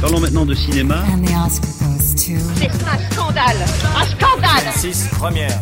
Parlons maintenant de cinéma. To. C'est un scandale Un scandale 6, première.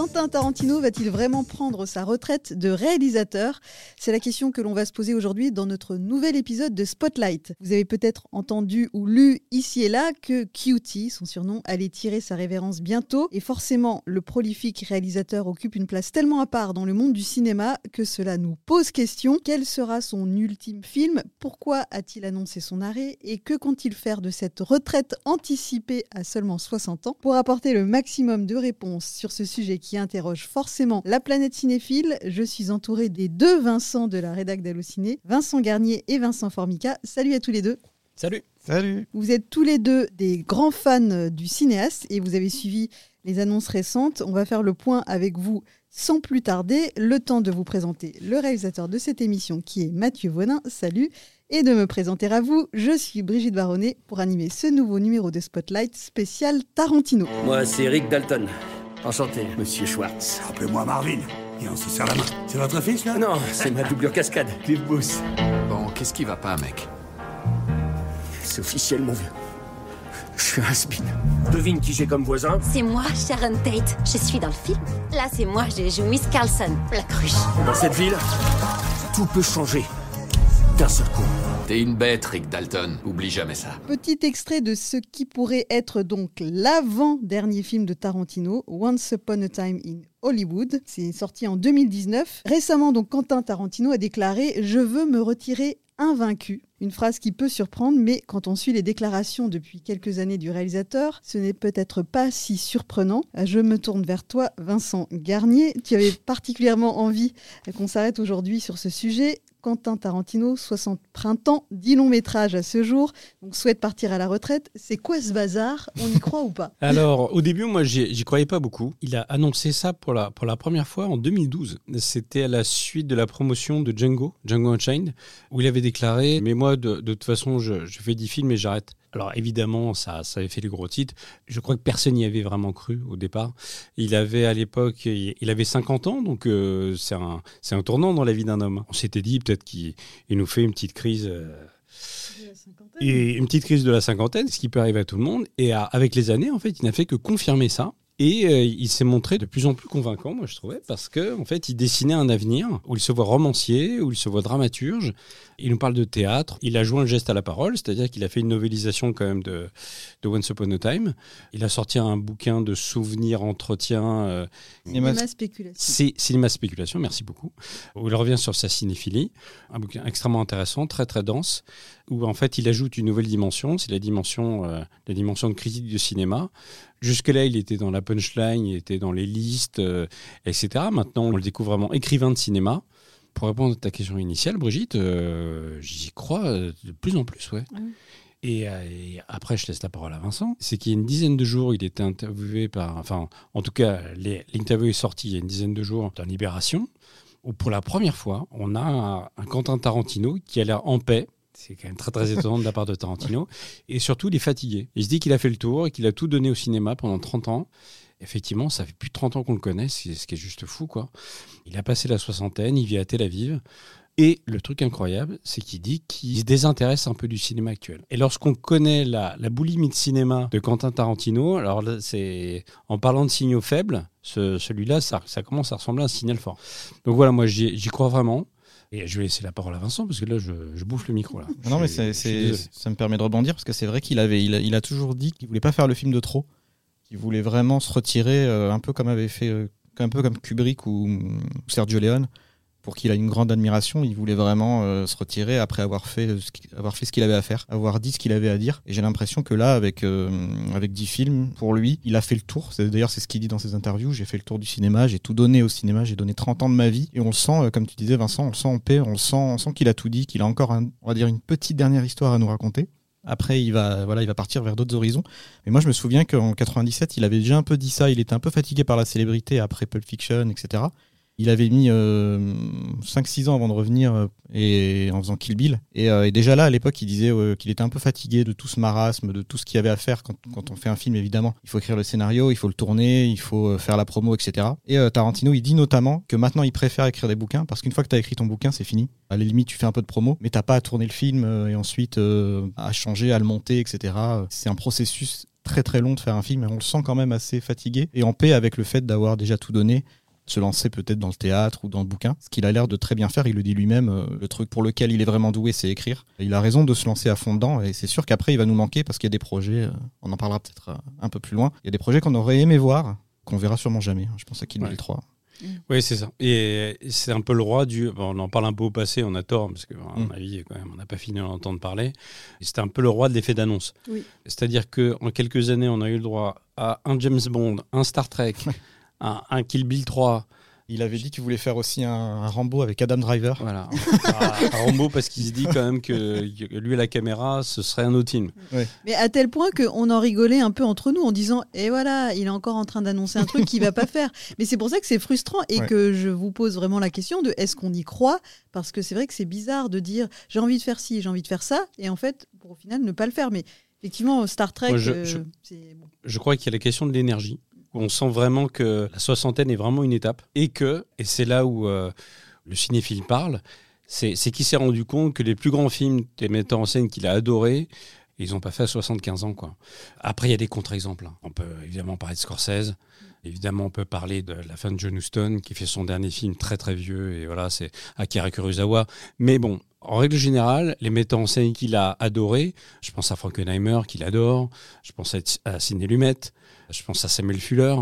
Quentin Tarantino va-t-il vraiment prendre sa retraite de réalisateur? C'est la question que l'on va se poser aujourd'hui dans notre nouvel épisode de Spotlight. Vous avez peut-être entendu ou lu ici et là que Cutie, son surnom, allait tirer sa révérence bientôt. Et forcément, le prolifique réalisateur occupe une place tellement à part dans le monde du cinéma que cela nous pose question. Quel sera son ultime film? Pourquoi a-t-il annoncé son arrêt? Et que compte-t-il faire de cette retraite anticipée à seulement 60 ans? Pour apporter le maximum de réponses sur ce sujet interroge forcément la planète cinéphile, je suis entourée des deux Vincent de la rédac d'Allociné, Vincent Garnier et Vincent Formica. Salut à tous les deux. Salut. Salut. Vous êtes tous les deux des grands fans euh, du cinéaste et vous avez suivi les annonces récentes. On va faire le point avec vous sans plus tarder. Le temps de vous présenter le réalisateur de cette émission qui est Mathieu Vonin. Salut. Et de me présenter à vous, je suis Brigitte Baronnet pour animer ce nouveau numéro de Spotlight spécial Tarantino. Moi, c'est Rick Dalton. Enchanté, monsieur Schwartz. Appelez-moi Marvin. Et on se serre la main. C'est votre fils, là? Non, c'est ma doublure cascade, Cliff Booth. Bon, qu'est-ce qui va pas, mec? C'est officiel, mon vieux. Je suis un spin. Devine qui j'ai comme voisin? C'est moi, Sharon Tate. Je suis dans le film. Là, c'est moi, je joue Miss Carlson, la cruche. Dans cette ville, tout peut changer. D'un seul coup. T'es une bête, Rick Dalton. Oublie jamais ça. Petit extrait de ce qui pourrait être donc l'avant-dernier film de Tarantino, Once Upon a Time in Hollywood. C'est sorti en 2019. Récemment, donc, Quentin Tarantino a déclaré Je veux me retirer invaincu. Une phrase qui peut surprendre, mais quand on suit les déclarations depuis quelques années du réalisateur, ce n'est peut-être pas si surprenant. Je me tourne vers toi, Vincent Garnier. Tu avais particulièrement envie qu'on s'arrête aujourd'hui sur ce sujet. Quentin Tarantino, 60 printemps, 10 longs métrages à ce jour, donc souhaite partir à la retraite. C'est quoi ce bazar? On y croit ou pas? Alors, au début, moi, j'y croyais pas beaucoup. Il a annoncé ça pour la, pour la première fois en 2012. C'était à la suite de la promotion de Django, Django Unchained, où il avait déclaré Mais moi, de, de toute façon, je, je fais 10 films et j'arrête. Alors évidemment, ça, ça avait fait les gros titres. Je crois que personne n'y avait vraiment cru au départ. Il avait à l'époque, il avait 50 ans, donc euh, c'est un, c'est un tournant dans la vie d'un homme. On s'était dit peut-être qu'il il nous fait une petite crise. euh, et une petite crise de la cinquantaine, ce qui peut arriver à tout le monde. Et à- avec les années, en fait, il n'a fait que confirmer ça. Et euh, il s'est montré de plus en plus convaincant, moi je trouvais, parce que en fait, il dessinait un avenir où il se voit romancier, où il se voit dramaturge. Il nous parle de théâtre. Il a joint le geste à la parole, c'est-à-dire qu'il a fait une novélisation quand même de, de Once Upon a Time. Il a sorti un bouquin de souvenirs, entretiens. euh, Cinéma spéculation. c'est Cinéma Spéculation, merci beaucoup. Où il revient sur sa cinéphilie. Un bouquin extrêmement intéressant, très très dense, où en fait il ajoute une nouvelle dimension, c'est la dimension, euh, la dimension de critique du cinéma. Jusque-là, il était dans la punchline, il était dans les listes, euh, etc. Maintenant, on le découvre vraiment écrivain de cinéma. Pour répondre à ta question initiale, Brigitte, euh, j'y crois de plus en plus, ouais. Et, et après, je laisse la parole à Vincent. C'est qu'il y a une dizaine de jours, il était interviewé par. Enfin, en tout cas, l'interview est sortie il y a une dizaine de jours dans Libération, où pour la première fois, on a un, un Quentin Tarantino qui a l'air en paix. C'est quand même très très étonnant de la part de Tarantino. Et surtout, il est fatigué. Il se dit qu'il a fait le tour et qu'il a tout donné au cinéma pendant 30 ans. Effectivement, ça fait plus de 30 ans qu'on le connaît, ce qui est juste fou, quoi. Il a passé la soixantaine, il vit à Tel Aviv. Et le truc incroyable, c'est qu'il dit qu'il se désintéresse un peu du cinéma actuel. Et lorsqu'on connaît la, la boulimie de cinéma de Quentin Tarantino, alors c'est en parlant de signaux faibles, ce- celui-là, ça, commence à ressembler à un signal fort. Donc voilà, moi j'y crois vraiment. Et je vais laisser la parole à Vincent parce que là, je, je bouffe le micro. Là. Non, mais c'est, ça me permet de rebondir parce que c'est vrai qu'il avait, il a, il a toujours dit qu'il voulait pas faire le film de trop, qu'il voulait vraiment se retirer euh, un peu comme avait fait, euh, un peu comme Kubrick ou, ou Sergio Leone, pour qu'il a une grande admiration. Il voulait vraiment euh, se retirer après avoir fait, euh, ce qu'il- avoir fait ce qu'il avait à faire, avoir dit ce qu'il avait à dire. Et j'ai l'impression que là, avec euh, avec 10 films, pour lui, il a fait le tour. D'ailleurs, c'est ce qu'il dit dans ses interviews. J'ai fait le tour du cinéma, j'ai tout donné au cinéma, j'ai donné 30 ans de ma vie. Et on le sent, euh, comme tu disais, Vincent, on le sent en paix, on sent, qu'il a tout dit, qu'il a encore, on va dire, une petite dernière histoire à nous raconter. Après, il va, voilà, il va partir vers d'autres horizons. Mais moi, je me souviens qu'en 97, il avait déjà un peu dit ça. Il était un peu fatigué par la célébrité après Pulp Fiction, etc. Il avait mis 5-6 ans avant de revenir euh, et en faisant Kill Bill. Et, euh, et déjà là, à l'époque, il disait euh, qu'il était un peu fatigué de tout ce marasme, de tout ce qu'il y avait à faire quand, on fait un film, évidemment. Il faut écrire le scénario, il faut le tourner, il faut euh, faire la promo, etc. Et euh, Tarantino, il dit notamment que maintenant, il préfère écrire des bouquins parce qu'une fois que tu as écrit ton bouquin, c'est fini. À la limite, tu fais un peu de promo, mais t'as pas à tourner le film euh, et ensuite euh, à changer, à le monter, etc. C'est un processus très très long de faire un film et on le sent quand même assez fatigué et en paix avec le fait d'avoir déjà tout donné se lancer peut-être dans le théâtre ou dans le bouquin, ce qu'il a l'air de très bien faire, il le dit lui-même, euh, le truc pour lequel il est vraiment doué, c'est écrire. Il a raison de se lancer à fond dedans, et c'est sûr qu'après, il va nous manquer, parce qu'il y a des projets, euh, on en parlera peut-être euh, un peu plus loin, il y a des projets qu'on aurait aimé voir, qu'on verra sûrement jamais. hein. Je pense à Kill Bill Ouais. 3. Oui, c'est ça. Et c'est un peu le roi du. bon, on en parle un peu au passé, on a tort, parce qu'à mon Mm. avis, quand même, on n'a pas fini d'en entendre parler. C'était un peu le roi de l'effet d'annonce. Oui. C'est-à-dire qu'en quelques années, on a eu le droit à un James Bond, un Star Trek, un, un Kill Bill 3. Il avait dit qu'il voulait faire aussi un, un Rambo avec Adam Driver. Voilà. un Rambo, parce qu'il se dit quand même que lui à la caméra, ce serait un autre film. Mais à tel point qu'on en rigolait un peu entre nous en disant Et voilà, il est encore en train d'annoncer un truc qu'il va pas faire. Mais c'est pour ça que c'est frustrant et Ouais. que je vous pose vraiment la question de est-ce qu'on y croit? Parce que c'est vrai que c'est bizarre de dire j'ai envie de faire ci, j'ai envie de faire ça, et en fait, pour au final, ne pas le faire. Mais effectivement, Star Trek, Moi, je- euh, je- c'est bon. Je crois qu'il y a la question de l'énergie. On sent vraiment que la soixantaine est vraiment une étape. Et que, et c'est là où euh, le cinéphile parle, c'est qu'il s'est rendu compte que les plus grands films des metteurs en scène qu'il a adorés, ils n'ont pas fait à 75 ans. Quoi. Après, il y a des contre-exemples. hein. On peut évidemment parler de Scorsese. Évidemment, on peut parler de la fin de John Huston, qui fait son dernier film très très vieux. Et voilà, c'est Akira Kurosawa. Mais bon, en règle générale, les metteurs en scène qu'il a adorés, je pense à Frankenheimer, qu'il adore, je pense à Sidney Lumet, je pense à Samuel Fuller.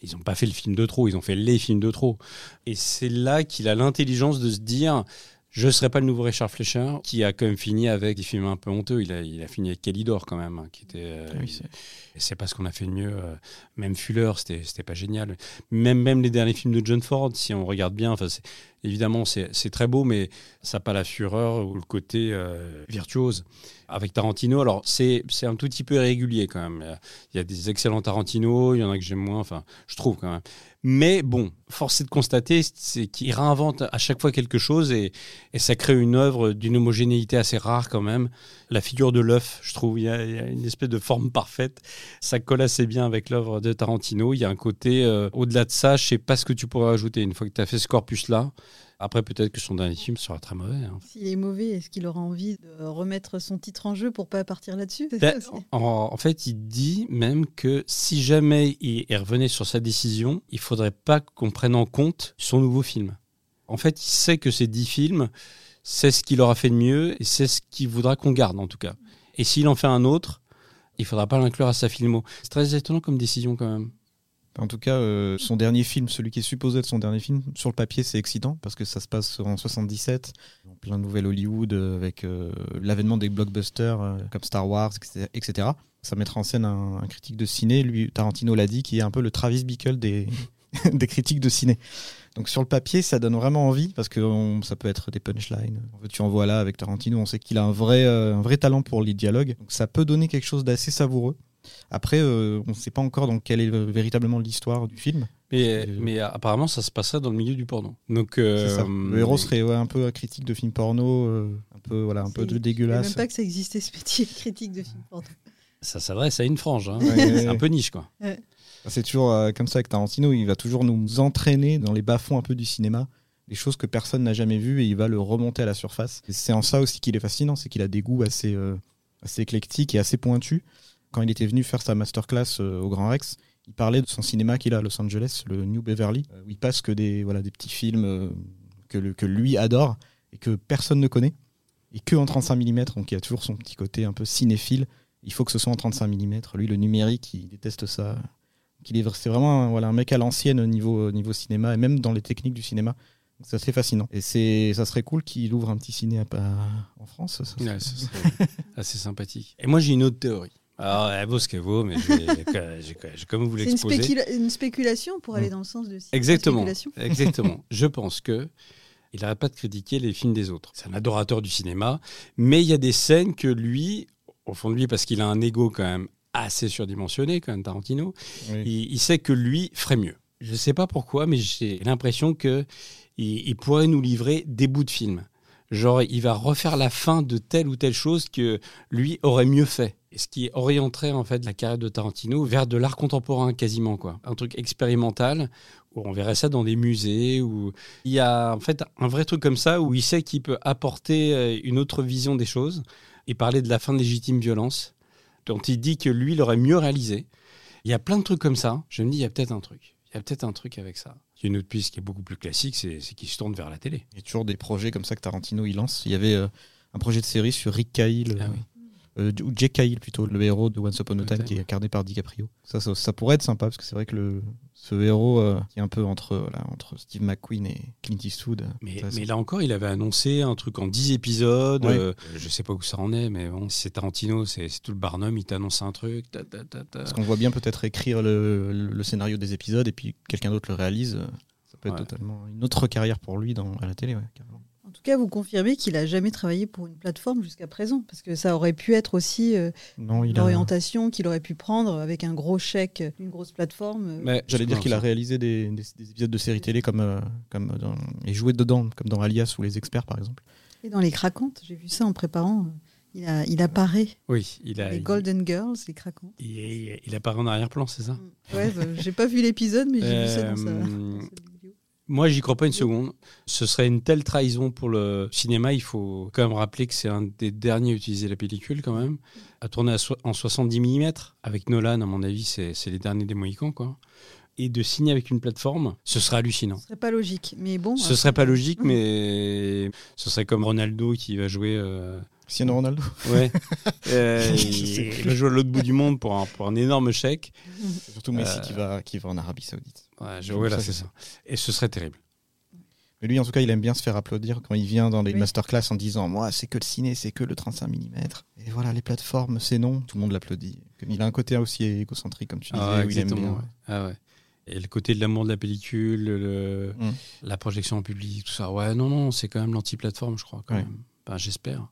Ils n'ont pas fait le film de trop, ils ont fait les films de trop. Et c'est là qu'il a l'intelligence de se dire je ne serai pas le nouveau Richard Fleischer, qui a quand même fini avec des films un peu honteux. Il a, il a fini avec Calidor quand même, hein, qui était. euh, oui, c'est- pas ce qu'on a fait de mieux. euh, Même Fuller, c'était pas génial. Même, même les derniers films de John Ford, si on regarde bien, évidemment, c'est très beau, mais ça n'a pas la fureur ou le côté euh, virtuose. Avec Tarantino, alors c'est un tout petit peu irrégulier quand même. Il y a- des excellents Tarantino, il y en a que j'aime moins, enfin, je trouve quand même. Mais bon, force est de constater c'est qu'il réinvente à chaque fois quelque chose et, et ça crée une œuvre d'une homogénéité assez rare quand même. La figure de l'œuf, je trouve, il y, a, il y a une espèce de forme parfaite. Ça colle assez bien avec l'œuvre de Tarantino. Il y a un côté, euh, au-delà de ça, je sais pas ce que tu pourrais ajouter une fois que tu as fait ce corpus-là. Après, peut-être que son dernier film sera très mauvais. hein. S'il est mauvais, est-ce qu'il aura envie de remettre son titre en jeu pour pas partir là-dessus? Ben, en, en fait, il dit même que si jamais il, il revenait sur sa décision, il faudrait pas qu'on prenne en compte son nouveau film. En fait, il sait que ces dix films, c'est ce qu'il aura fait de mieux et c'est ce qu'il voudra qu'on garde en tout cas. Et s'il en fait un autre, il faudra pas l'inclure à sa filmo. C'est très étonnant comme décision quand même. En tout cas, euh, son dernier film, celui qui est supposé être son dernier film, sur le papier, c'est excitant parce que ça se passe en 77, en plein nouvel Hollywood, euh, avec euh, l'avènement des blockbusters comme Star Wars, etc. Ça mettra en scène un, critique de ciné, lui, Tarantino l'a dit, qui est un peu le Travis Bickle des, critiques de ciné. Donc sur le papier, ça donne vraiment envie parce que ça peut être des punchlines. En veux-tu en voilà avec Tarantino, on sait qu'il a un vrai, un vrai talent pour les dialogues. Donc ça peut donner quelque chose d'assez savoureux. Après, euh, on ne sait pas encore dans quelle est véritablement l'histoire du film. Mais, Euh, mais apparemment, ça se passerait dans le milieu du porno. Donc, euh, ça. Le héros serait ouais, un peu un critique de film porno, euh, un peu voilà, un peu C'est- de Je dégueulasse. même pas que ça existait ce métier critique de film porno. ça s'adresse à une frange. hein. Ouais, un peu niche, quoi. C'est toujours euh, comme ça avec Tarantino, il va toujours nous entraîner dans les bas-fonds un peu du cinéma, des choses que personne n'a jamais vues et il va le remonter à la surface. C'est en ça aussi qu'il est fascinant, c'est qu'il a des goûts assez, euh, assez éclectiques et assez pointus. Quand il était venu faire sa masterclass euh, au Grand Rex, il parlait de son cinéma qu'il a à Los Angeles, le New Beverly, euh, où il passe que des, voilà, des petits films euh, que, le- que lui adore et que personne ne connaît, et que en 35 mm, donc il a toujours son petit côté un peu cinéphile. Il faut que ce soit en 35 mm. Lui, le numérique, il déteste ça c'est vraiment un, voilà, un mec à l'ancienne au niveau, au niveau cinéma et même dans les techniques du cinéma. C'est assez fascinant. Et ça serait cool qu'il ouvre un petit ciné à- à- en France. ça Ouais, serait assez sympathique. Et moi, j'ai une autre théorie. Alors, elle vaut ce qu'elle vaut, mais j'ai- comme vous C'est une, l'exposer. spécula- une spéculation pour aller dans le sens de Exactement. spéculation. Exactement. Je pense que il n'arrête pas de critiquer les films des autres. C'est un adorateur du cinéma, mais il y a des scènes que lui, au fond de lui, parce qu'il a un ego quand même assez surdimensionné, quand même Tarantino, Oui. il, il sait que lui ferait mieux. Je sais pas pourquoi, mais j'ai l'impression que il, il pourrait nous livrer des bouts de films. Genre, il va refaire la fin de telle ou telle chose que lui aurait mieux fait. Ce qui orienterait en fait la carrière de Tarantino vers de l'art contemporain quasiment quoi. Un truc expérimental où on verrait ça dans des musées où il y a en fait un vrai truc comme ça où il sait qu'il peut apporter euh, une autre vision des choses et parler de la fin de légitime violence dont il dit que lui l'aurait mieux réalisé. Il y a plein de trucs comme ça. Je me dis il y a peut-être un truc. Il y a peut-être un truc avec ça. Il y a une autre piste qui est beaucoup plus classique, c'est c'est qu'il se tourne vers la télé. Il y a toujours des projets comme ça que Tarantino il lance. Il y avait euh, un projet de série sur Rick Cahill, Ah oui. Euh, ou Jake Cahill plutôt, le héros de Once Upon a Time qui est incarné par DiCaprio. Ça, ça, ça pourrait être sympa parce que c'est vrai que le, ce héros euh, qui est un peu entre, voilà, entre Steve McQueen et Clint Eastwood. euh, Mais, là encore, il avait annoncé un truc en 10 épisodes. Ouais. euh, je sais pas où ça en est, mais bon, c'est Tarantino, c'est tout le Barnum, il t'annonce un truc. ta, ta. Parce qu'on voit bien peut-être écrire le, le- le scénario des épisodes et puis quelqu'un d'autre le réalise. Ça peut être Ouais. totalement une autre carrière pour lui dans, à la télé. ouais. En tout cas, vous confirmez qu'il a jamais travaillé pour une plateforme jusqu'à présent, parce que ça aurait pu être aussi euh, a. l'orientation qu'il aurait pu prendre avec un gros chèque d'une grosse plateforme. euh. Mais J'allais dire qu'il a réalisé des, des- des épisodes de séries télé comme, euh, comme dans, et joué dedans, comme dans Alias ou Les Experts par exemple. Et dans les craquantes, j'ai vu ça en préparant. Il, a, il apparaît. Oui, il a. les il- Golden Girls, les craquantes. Il, il- il apparaît en arrière-plan, c'est ça? Ouais, bah, j'ai pas vu l'épisode, mais j'ai vu ça dans sa, Moi, j'y crois pas une seconde. Ce serait une telle trahison pour le cinéma. Il faut quand même rappeler que c'est un des derniers à utiliser la pellicule, quand même. À tourner so- en 70 mm. Avec Nolan, à mon avis, c'est c'est les derniers des Mohicans, quoi. Et de signer avec une plateforme, ce serait hallucinant. Ce serait pas logique, mais bon. Ce serait pas logique, mais ce serait comme Ronaldo qui va jouer. euh, Cristiano Ronaldo. Ouais. Euh, il, va jouer à l'autre bout du monde pour un, pour un énorme chèque. Surtout Messi Euh, qui, va, qui va en Arabie Saoudite. Ouais, je- c'est ça, ça. Et ce serait terrible. Mais lui, en tout cas, il aime bien se faire applaudir quand il vient dans les Oui. masterclass en disant Moi, c'est que le ciné, c'est que le 35 mm. Et voilà, les plateformes, c'est non. Tout le monde l'applaudit. Il a un côté aussi égocentrique, comme tu disais, Ah, où il aime exactement, bien. ouais. Ah ouais. Et le côté de l'amour de la pellicule, le- Mm. la projection en public, tout ça. Ouais, non, non, c'est quand même l'anti-plateforme, je crois, quand Ouais. même. Ben, J'espère.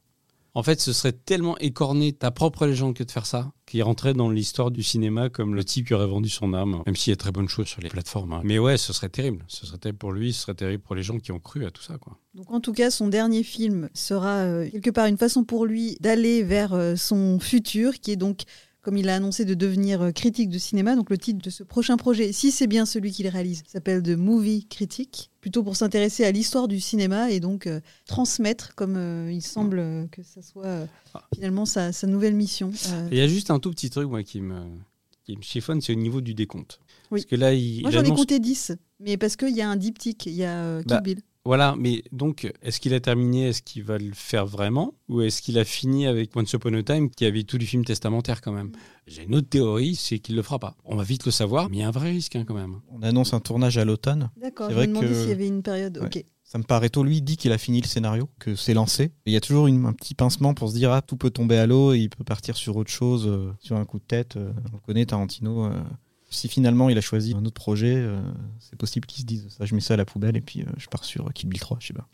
En fait, ce serait tellement écorner ta propre légende que de faire ça, qu'il rentrait dans l'histoire du cinéma comme le type qui aurait vendu son âme, même s'il y a très bonnes choses sur les plateformes. hein. Mais ouais, ce serait terrible. Ce serait terrible pour lui, ce serait terrible pour les gens qui ont cru à tout ça. Quoi. Donc en tout cas, son dernier film sera euh, quelque part une façon pour lui d'aller vers euh, son futur, qui est donc, comme il a annoncé, de devenir euh, critique de cinéma. Donc le titre de ce prochain projet, si c'est bien celui qu'il réalise, s'appelle The Movie Critic, plutôt pour s'intéresser à l'histoire du cinéma et donc euh, transmettre, comme euh, il semble euh, que ça soit finalement sa, sa nouvelle mission. Il y a juste un tout petit truc moi, qui, me, qui me chiffonne, c'est au niveau du décompte. Oui. Parce que là, il, moi j'en ai compté 10, mais parce qu'il y a un diptyque, il y a Kill Bah, Bill. Voilà, mais donc, est-ce qu'il a terminé? Est-ce qu'il va le faire vraiment? Ou est-ce qu'il a fini avec Once Upon a Time, qui avait tout du film testamentaire quand même? J'ai une autre théorie, c'est qu'il le fera pas. On va vite le savoir, mais il y a un vrai risque hein, quand même. On annonce un tournage à l'automne. D'accord, c'est je me vrai demandais que- s'il y avait une période. Ouais. Ok. Ça me paraît tôt. Lui, il dit qu'il a fini le scénario, que c'est lancé. Il y a toujours une- un petit pincement pour se dire Ah, tout peut tomber à l'eau et il peut partir sur autre chose, euh, sur un coup de tête. euh, on connaît Tarantino. euh, si finalement il a choisi un autre projet, euh, c'est possible qu'il se dise ça, je mets ça à la poubelle et puis euh, je pars sur Kill Bill 3, je sais pas.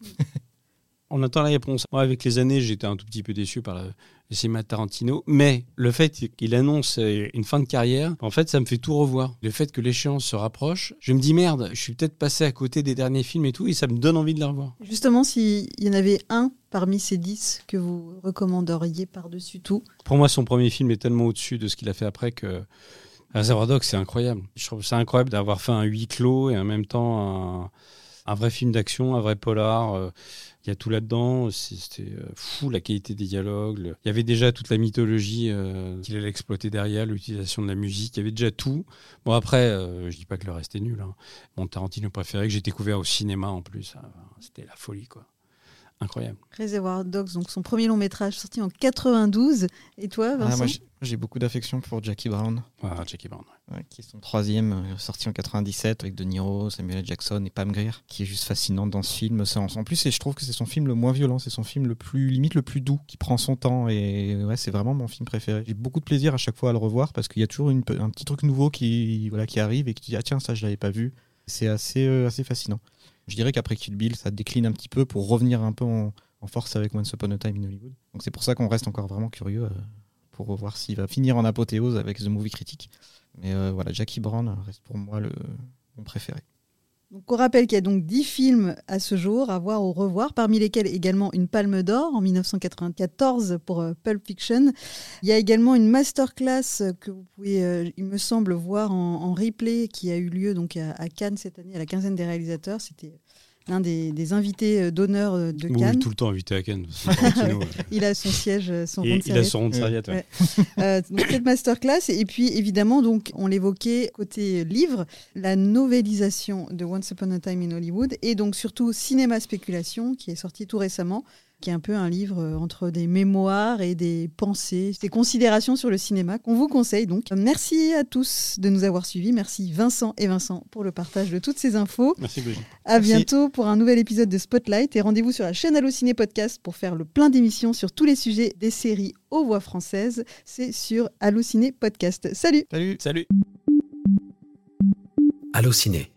On attend la réponse. Moi, avec les années, j'étais un tout petit peu déçu par le, le cinéma de Tarantino. Mais le fait qu'il annonce euh, une fin de carrière, en fait, ça me fait tout revoir. Le fait que l'échéance se rapproche, je me dis merde, je suis peut-être passé à côté des derniers films et tout, et ça me donne envie de les revoir. Justement, s'il y en avait un parmi ces 10 que vous recommanderiez par-dessus tout, Pour moi, son premier film est tellement au-dessus de ce qu'il a fait après que Reservoir Dogs, c'est incroyable. Je trouve ça incroyable d'avoir fait un huis clos et en même temps un, vrai film d'action, un vrai polar. euh, Il y a tout là-dedans. C'était euh, fou la qualité des dialogues. Il y avait déjà toute la mythologie euh, qu'il allait exploiter derrière, l'utilisation de la musique. Il y avait déjà tout. Bon, après, euh, je dis pas que le reste est nul. hein. Mon Tarantino préféré que j'ai découvert au cinéma en plus. C'était la folie, quoi. Incroyable. Reservoir Dogs, donc son premier long métrage sorti en 92. Et toi, Ah, Vincent moi, j'ai- beaucoup d'affection pour Jackie Brown, Ah, Jackie Brown. ouais, qui est son troisième, euh, sorti en 97 avec De Niro, Samuel L. Jackson et Pam Grier, qui est juste fascinante dans ce film. En plus, et je trouve que c'est son film le moins violent, c'est son film le plus limite le plus doux, qui prend son temps et ouais, c'est vraiment mon film préféré. J'ai beaucoup de plaisir à chaque fois à le revoir parce qu'il y a toujours une un petit truc nouveau qui voilà qui arrive et qui dit ah tiens ça je l'avais pas vu. C'est assez euh, assez fascinant. Je dirais qu'après Kill Bill, ça décline un petit peu pour revenir un peu en, force avec Once Upon a Time in Hollywood. Donc c'est pour ça qu'on reste encore vraiment curieux euh, pour voir s'il va finir en apothéose avec The Movie Critic. Mais euh, voilà, Jackie Brown reste pour moi le, mon préféré. Donc, on rappelle qu'il y a donc 10 films à ce jour à voir au revoir, parmi lesquels également une Palme d'Or en 1994 pour euh, Pulp Fiction. Il y a également une masterclass que vous pouvez, euh, il me semble, voir en, en replay qui a eu lieu donc à, à Cannes cette année, à la quinzaine des réalisateurs. C'était l'un des, des invités euh, d'honneur euh, de Oui, Cannes. tout le temps invité à Cannes. c'est Tarantino, ouais. Il a son siège, euh, son rond de il a son rond de serviette. ouais. Ouais. Euh, donc cette masterclass et puis évidemment donc on l'évoquait côté livre la novélisation de Once Upon a Time in Hollywood et donc surtout Cinéma spéculation qui est sorti tout récemment qui est un peu un livre euh, entre des mémoires et des pensées, des considérations sur le cinéma qu'on vous conseille donc. Merci à tous de nous avoir suivis. Merci Vincent et Vincent pour le partage de toutes ces infos. Merci Brigitte. À Merci. bientôt pour un nouvel épisode de Spotlight et rendez-vous sur la chaîne Allociné Podcast pour faire le plein d'émissions sur tous les sujets des séries aux voix françaises. C'est sur Allociné Podcast. Salut Salut Salut Allociné.